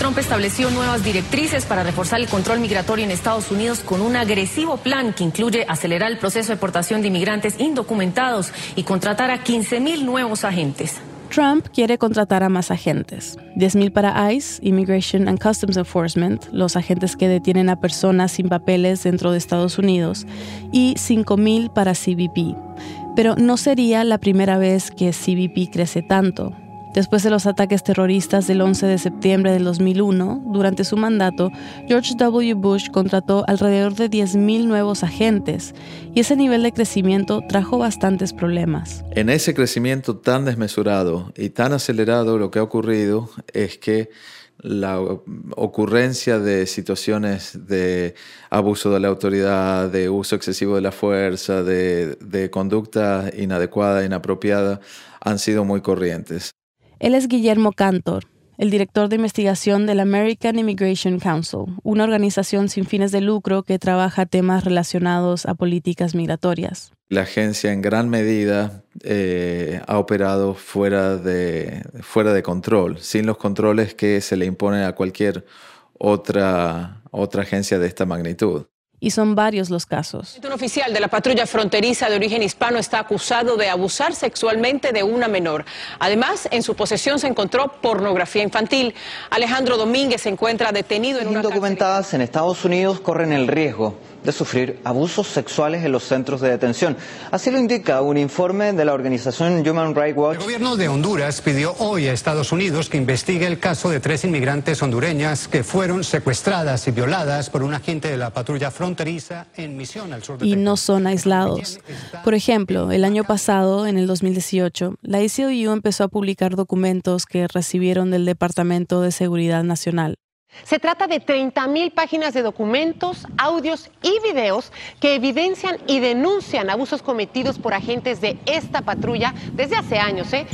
Speaker 11: Trump estableció nuevas directrices para reforzar el control migratorio en Estados Unidos con un agresivo plan que incluye acelerar el proceso de deportación de inmigrantes indocumentados y contratar a 15 mil nuevos agentes.
Speaker 4: Trump quiere contratar a más agentes. 10.000 para ICE, Immigration and Customs Enforcement, los agentes que detienen a personas sin papeles dentro de Estados Unidos, y 5.000 para CBP. Pero no sería la primera vez que CBP crece tanto. Después de los ataques terroristas del 11 de septiembre del 2001, durante su mandato, George W. Bush contrató alrededor de 10.000 nuevos agentes y ese nivel de crecimiento trajo bastantes problemas.
Speaker 12: En ese crecimiento tan desmesurado y tan acelerado, lo que ha ocurrido es que la ocurrencia de situaciones de abuso de la autoridad, de uso excesivo de la fuerza, de, de conducta inadecuada, inapropiada, han sido muy corrientes.
Speaker 4: Él es Guillermo Cantor, el director de investigación del American Immigration Council, una organización sin fines de lucro que trabaja temas relacionados a políticas migratorias.
Speaker 12: La agencia en gran medida eh, ha operado fuera de, fuera de control, sin los controles que se le imponen a cualquier otra, otra agencia de esta magnitud
Speaker 4: y son varios los casos.
Speaker 13: Un oficial de la patrulla fronteriza de origen hispano está acusado de abusar sexualmente de una menor. Además, en su posesión se encontró pornografía infantil. Alejandro Domínguez se encuentra detenido en una
Speaker 14: indocumentadas en Estados Unidos corren el riesgo de sufrir abusos sexuales en los centros de detención. Así lo indica un informe de la organización Human Rights Watch.
Speaker 15: El gobierno de Honduras pidió hoy a Estados Unidos que investigue el caso de tres inmigrantes hondureñas que fueron secuestradas y violadas por un agente de la patrulla fronteriza en misión al sur de
Speaker 4: Y no son aislados. Por ejemplo, el año pasado, en el 2018, la ACLU empezó a publicar documentos que recibieron del Departamento de Seguridad Nacional.
Speaker 16: Se trata de 30.000 páginas de documentos, audios y videos que evidencian y denuncian abusos cometidos por agentes de esta patrulla desde hace años. ¿eh?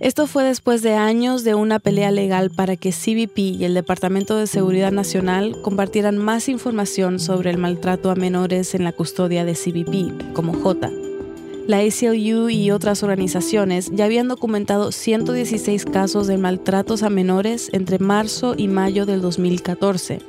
Speaker 4: Esto fue después de años de una pelea legal para que CBP y el Departamento de Seguridad Nacional compartieran más información sobre el maltrato a menores en la custodia de CBP, como J. La ACLU y otras organizaciones ya habían documentado 116 casos de maltratos a menores entre marzo y mayo del 2014,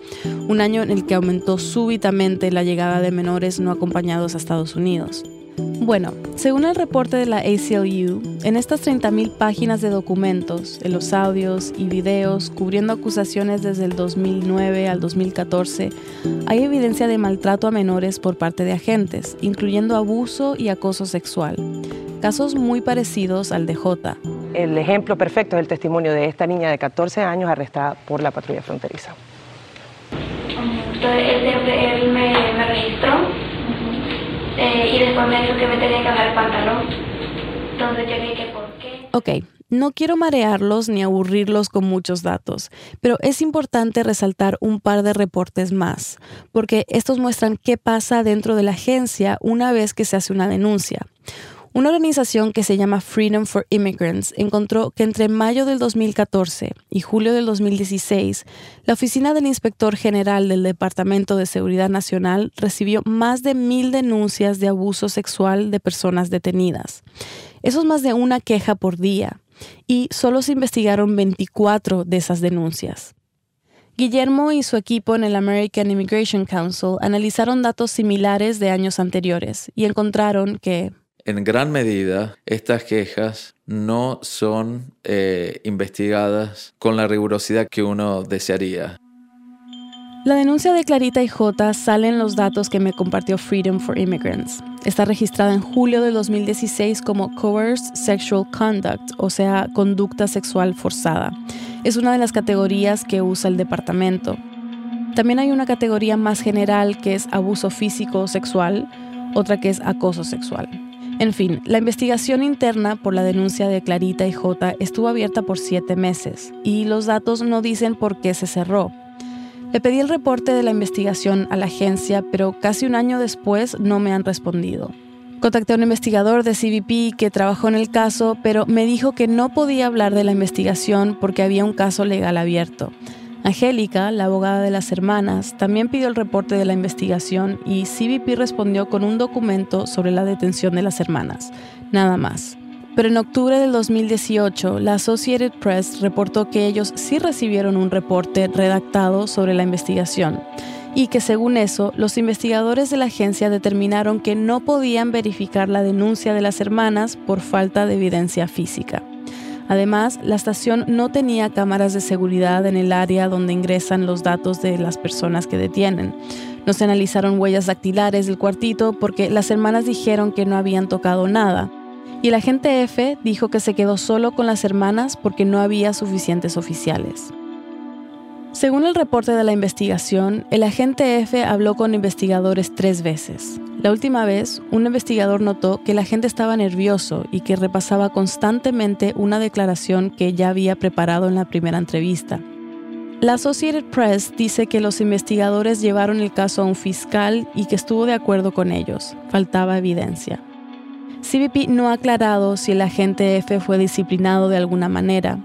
Speaker 4: un año en el que aumentó súbitamente la llegada de menores no acompañados a Estados Unidos. Bueno, según el reporte de la ACLU, en estas 30.000 páginas de documentos, en los audios y videos cubriendo acusaciones desde el 2009 al 2014, hay evidencia de maltrato a menores por parte de agentes, incluyendo abuso y acoso sexual. Casos muy parecidos al de J.
Speaker 17: El ejemplo perfecto es el testimonio de esta niña de 14 años arrestada por la patrulla fronteriza.
Speaker 18: Entonces él, me, me registró eh, y después me dijo que me tenía que el pantalón. Entonces yo.
Speaker 4: Ok, no quiero marearlos ni aburrirlos con muchos datos, pero es importante resaltar un par de reportes más, porque estos muestran qué pasa dentro de la agencia una vez que se hace una denuncia. Una organización que se llama Freedom for Immigrants encontró que entre mayo del 2014 y julio del 2016, la oficina del inspector general del Departamento de Seguridad Nacional recibió más de mil denuncias de abuso sexual de personas detenidas. Eso es más de una queja por día, y solo se investigaron 24 de esas denuncias. Guillermo y su equipo en el American Immigration Council analizaron datos similares de años anteriores y encontraron que
Speaker 12: en gran medida, estas quejas no son eh, investigadas con la rigurosidad que uno desearía.
Speaker 4: La denuncia de Clarita y J sale en los datos que me compartió Freedom for Immigrants. Está registrada en julio de 2016 como Coerced Sexual Conduct, o sea, conducta sexual forzada. Es una de las categorías que usa el departamento. También hay una categoría más general que es abuso físico o sexual, otra que es acoso sexual. En fin, la investigación interna por la denuncia de Clarita y J estuvo abierta por siete meses y los datos no dicen por qué se cerró. Le pedí el reporte de la investigación a la agencia, pero casi un año después no me han respondido. Contacté a un investigador de CBP que trabajó en el caso, pero me dijo que no podía hablar de la investigación porque había un caso legal abierto. Angélica, la abogada de las hermanas, también pidió el reporte de la investigación y CBP respondió con un documento sobre la detención de las hermanas, nada más. Pero en octubre del 2018, la Associated Press reportó que ellos sí recibieron un reporte redactado sobre la investigación y que según eso, los investigadores de la agencia determinaron que no podían verificar la denuncia de las hermanas por falta de evidencia física. Además, la estación no tenía cámaras de seguridad en el área donde ingresan los datos de las personas que detienen. No se analizaron huellas dactilares del cuartito porque las hermanas dijeron que no habían tocado nada. Y el agente F dijo que se quedó solo con las hermanas porque no había suficientes oficiales. Según el reporte de la investigación, el agente F habló con investigadores tres veces. La última vez, un investigador notó que la gente estaba nervioso y que repasaba constantemente una declaración que ya había preparado en la primera entrevista. La Associated Press dice que los investigadores llevaron el caso a un fiscal y que estuvo de acuerdo con ellos. Faltaba evidencia. CBP no ha aclarado si el agente F fue disciplinado de alguna manera.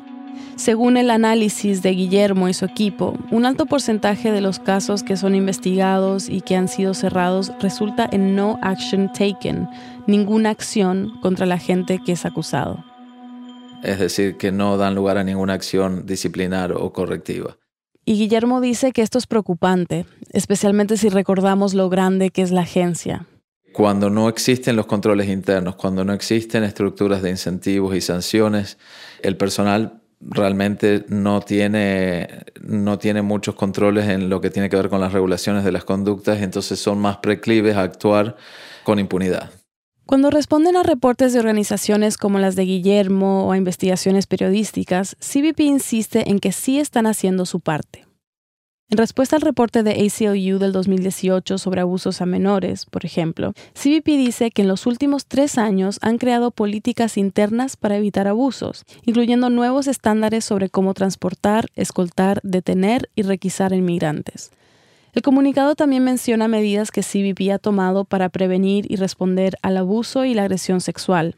Speaker 4: Según el análisis de Guillermo y su equipo, un alto porcentaje de los casos que son investigados y que han sido cerrados resulta en no action taken, ninguna acción contra la gente que es acusado.
Speaker 12: Es decir, que no dan lugar a ninguna acción disciplinar o correctiva.
Speaker 4: Y Guillermo dice que esto es preocupante, especialmente si recordamos lo grande que es la agencia.
Speaker 12: Cuando no existen los controles internos, cuando no existen estructuras de incentivos y sanciones, el personal realmente no tiene, no tiene muchos controles en lo que tiene que ver con las regulaciones de las conductas, entonces son más preclives a actuar con impunidad.
Speaker 4: Cuando responden a reportes de organizaciones como las de Guillermo o a investigaciones periodísticas, CBP insiste en que sí están haciendo su parte. En respuesta al reporte de ACLU del 2018 sobre abusos a menores, por ejemplo, CBP dice que en los últimos tres años han creado políticas internas para evitar abusos, incluyendo nuevos estándares sobre cómo transportar, escoltar, detener y requisar inmigrantes. El comunicado también menciona medidas que CBP ha tomado para prevenir y responder al abuso y la agresión sexual,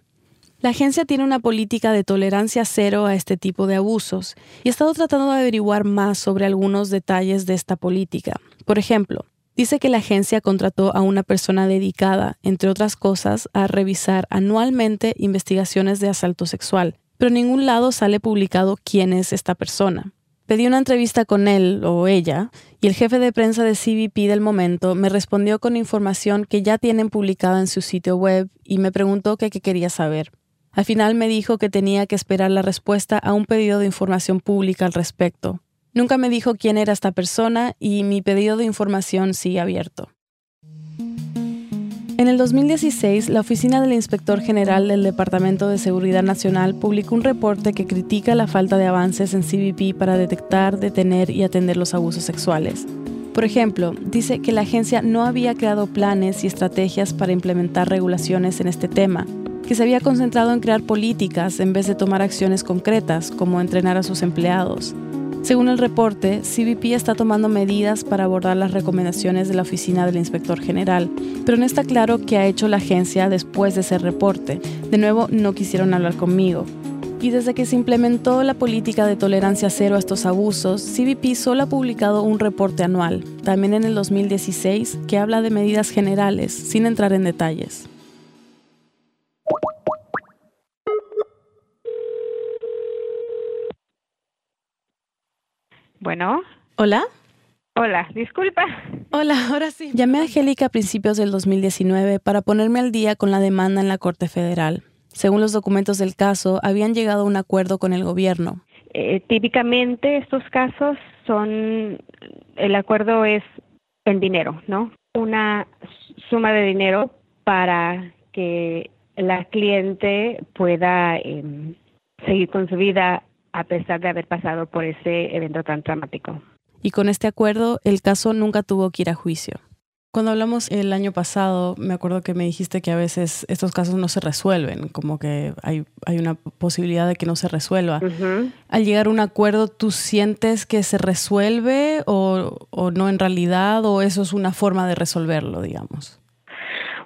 Speaker 4: la agencia tiene una política de tolerancia cero a este tipo de abusos y he estado tratando de averiguar más sobre algunos detalles de esta política. Por ejemplo, dice que la agencia contrató a una persona dedicada, entre otras cosas, a revisar anualmente investigaciones de asalto sexual, pero en ningún lado sale publicado quién es esta persona. Pedí una entrevista con él o ella y el jefe de prensa de CBP del momento me respondió con información que ya tienen publicada en su sitio web y me preguntó qué quería saber. Al final me dijo que tenía que esperar la respuesta a un pedido de información pública al respecto. Nunca me dijo quién era esta persona y mi pedido de información sigue abierto. En el 2016, la Oficina del Inspector General del Departamento de Seguridad Nacional publicó un reporte que critica la falta de avances en CBP para detectar, detener y atender los abusos sexuales. Por ejemplo, dice que la agencia no había creado planes y estrategias para implementar regulaciones en este tema, que se había concentrado en crear políticas en vez de tomar acciones concretas, como entrenar a sus empleados. Según el reporte, CBP está tomando medidas para abordar las recomendaciones de la oficina del inspector general, pero no está claro qué ha hecho la agencia después de ese reporte. De nuevo, no quisieron hablar conmigo. Y desde que se implementó la política de tolerancia cero a estos abusos, CBP solo ha publicado un reporte anual, también en el 2016, que habla de medidas generales, sin entrar en detalles.
Speaker 19: Bueno.
Speaker 4: Hola.
Speaker 19: Hola, disculpa.
Speaker 4: Hola, ahora sí. Llamé a Angélica a principios del 2019 para ponerme al día con la demanda en la Corte Federal. Según los documentos del caso, habían llegado a un acuerdo con el gobierno.
Speaker 19: Eh, típicamente estos casos son, el acuerdo es en dinero, ¿no? Una suma de dinero para que la cliente pueda em, seguir con su vida a pesar de haber pasado por ese evento tan dramático.
Speaker 4: Y con este acuerdo, el caso nunca tuvo que ir a juicio. Cuando hablamos el año pasado, me acuerdo que me dijiste que a veces estos casos no se resuelven, como que hay, hay una posibilidad de que no se resuelva. Al llegar a un acuerdo, ¿tú sientes que se resuelve o, o no en realidad o eso es una forma de resolverlo, digamos?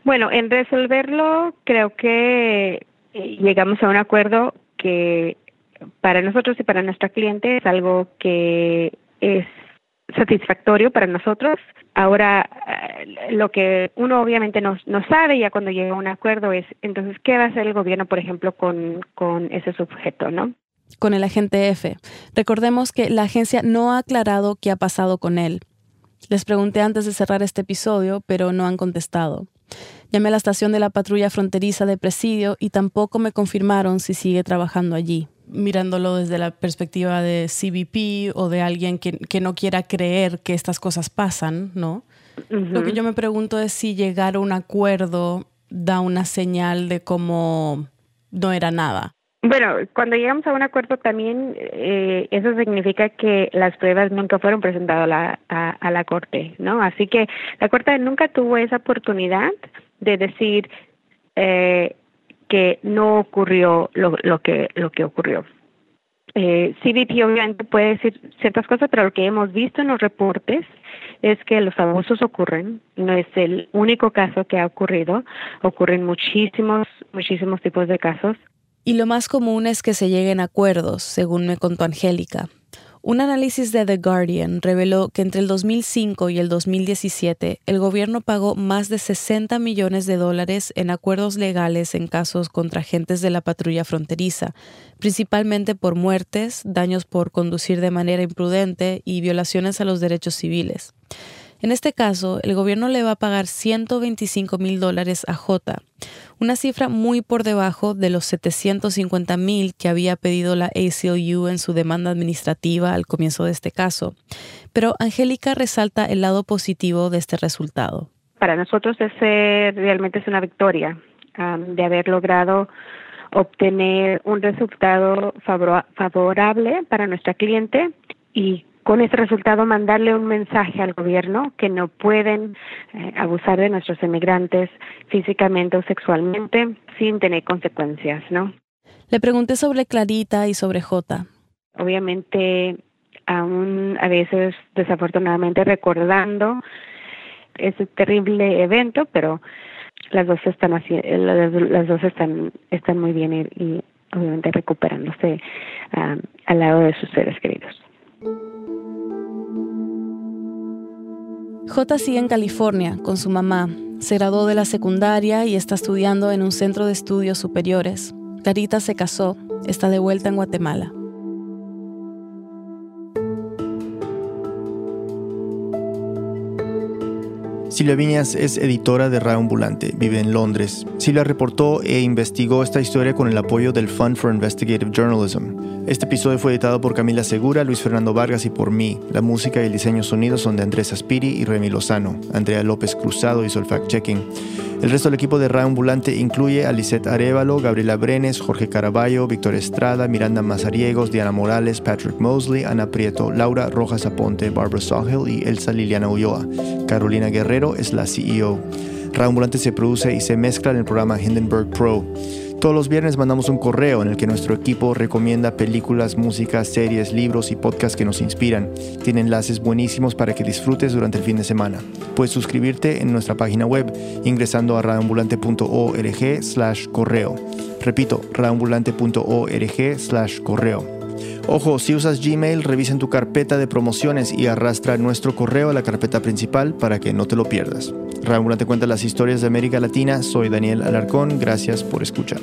Speaker 19: Bueno, en resolverlo creo que eh, llegamos a un acuerdo que para nosotros y para nuestra cliente es algo que es satisfactorio para nosotros. Ahora, eh, lo que uno obviamente no, sabe ya cuando llega a un acuerdo es, entonces, ¿qué va a hacer el gobierno, por ejemplo, con, con ese sujeto, no?
Speaker 4: Con el agente F. Recordemos que la agencia no ha aclarado qué ha pasado con él. Les pregunté antes de cerrar este episodio, pero no han contestado. Llamé a la estación de la patrulla fronteriza de Presidio y tampoco me confirmaron si sigue trabajando allí mirándolo desde la perspectiva de CBP o de alguien que, que no quiera creer que estas cosas pasan, ¿no? Lo que yo me pregunto es si llegar a un acuerdo da una señal de cómo no era nada.
Speaker 19: Bueno, cuando llegamos a un acuerdo también eh, eso significa que las pruebas nunca fueron presentadas a la, a, la corte, ¿no? Así que la corte nunca tuvo esa oportunidad de decir eh, que no ocurrió lo, lo, que, lo que ocurrió. Eh, CBP obviamente puede decir ciertas cosas, pero lo que hemos visto en los reportes es que los abusos ocurren, no es el único caso que ha ocurrido, ocurren muchísimos, muchísimos tipos de casos.
Speaker 4: Y lo más común es que se lleguen a acuerdos, según me contó Angélica. Un análisis de The Guardian reveló que entre el 2005 y el 2017 el gobierno pagó más de 60 millones de dólares en acuerdos legales en casos contra agentes de la patrulla fronteriza, principalmente por muertes, daños por conducir de manera imprudente y violaciones a los derechos civiles. En este caso, el gobierno le va a pagar 125 mil dólares a J, una cifra muy por debajo de los 750 mil que había pedido la ACLU en su demanda administrativa al comienzo de este caso. Pero Angélica resalta el lado positivo de este resultado.
Speaker 19: Para nosotros ese realmente es una victoria de haber logrado obtener un resultado favorable para nuestra cliente y con ese resultado mandarle un mensaje al gobierno que no pueden eh, abusar de nuestros emigrantes físicamente o sexualmente sin tener consecuencias, ¿no?
Speaker 4: Le pregunté sobre Clarita y sobre J.
Speaker 19: Obviamente, aún a veces desafortunadamente recordando ese terrible evento, pero las dos están así, las, dos están están muy bien y, obviamente recuperándose ah, al lado de sus seres queridos.
Speaker 4: J sigue en California con su mamá. Se graduó de la secundaria y está estudiando en un centro de estudios superiores. Carita se casó, está de vuelta en Guatemala.
Speaker 1: Silvia Viñas es editora de Radio Ambulante, vive en Londres. Silvia reportó e investigó esta historia con el apoyo del Fund for Investigative Journalism. Este episodio fue editado por Camila Segura, Luis Fernando Vargas y por mí. La música y el diseño sonido son de Andrés Aspiri y Remy Lozano. Andrea López Cruzado hizo el fact-checking. El resto del equipo de Radio Ambulante incluye a Lisette Arevalo, Gabriela Brenes, Jorge Caraballo, Víctor Estrada, Miranda Mazariegos, Diana Morales, Patrick Mosley, Ana Prieto, Laura Rojas Aponte, Barbara Sawhill y Elsa Liliana Ulloa. Carolina Guerrero es la CEO. Radio Ambulante se produce y se mezcla en el programa Hindenburg Pro. Todos los viernes mandamos un correo en el que nuestro equipo recomienda películas, música, series, libros y podcasts que nos inspiran. Tiene enlaces buenísimos para que disfrutes durante el fin de semana. Puedes suscribirte en nuestra página web ingresando a radioambulante.org slash correo. Repito, radioambulante.org slash correo. Ojo, si usas Gmail, revisa en tu carpeta de promociones y arrastra nuestro correo a la carpeta principal para que no te lo pierdas. Raúl te cuenta las historias de América Latina. Soy Daniel Alarcón. Gracias por escuchar.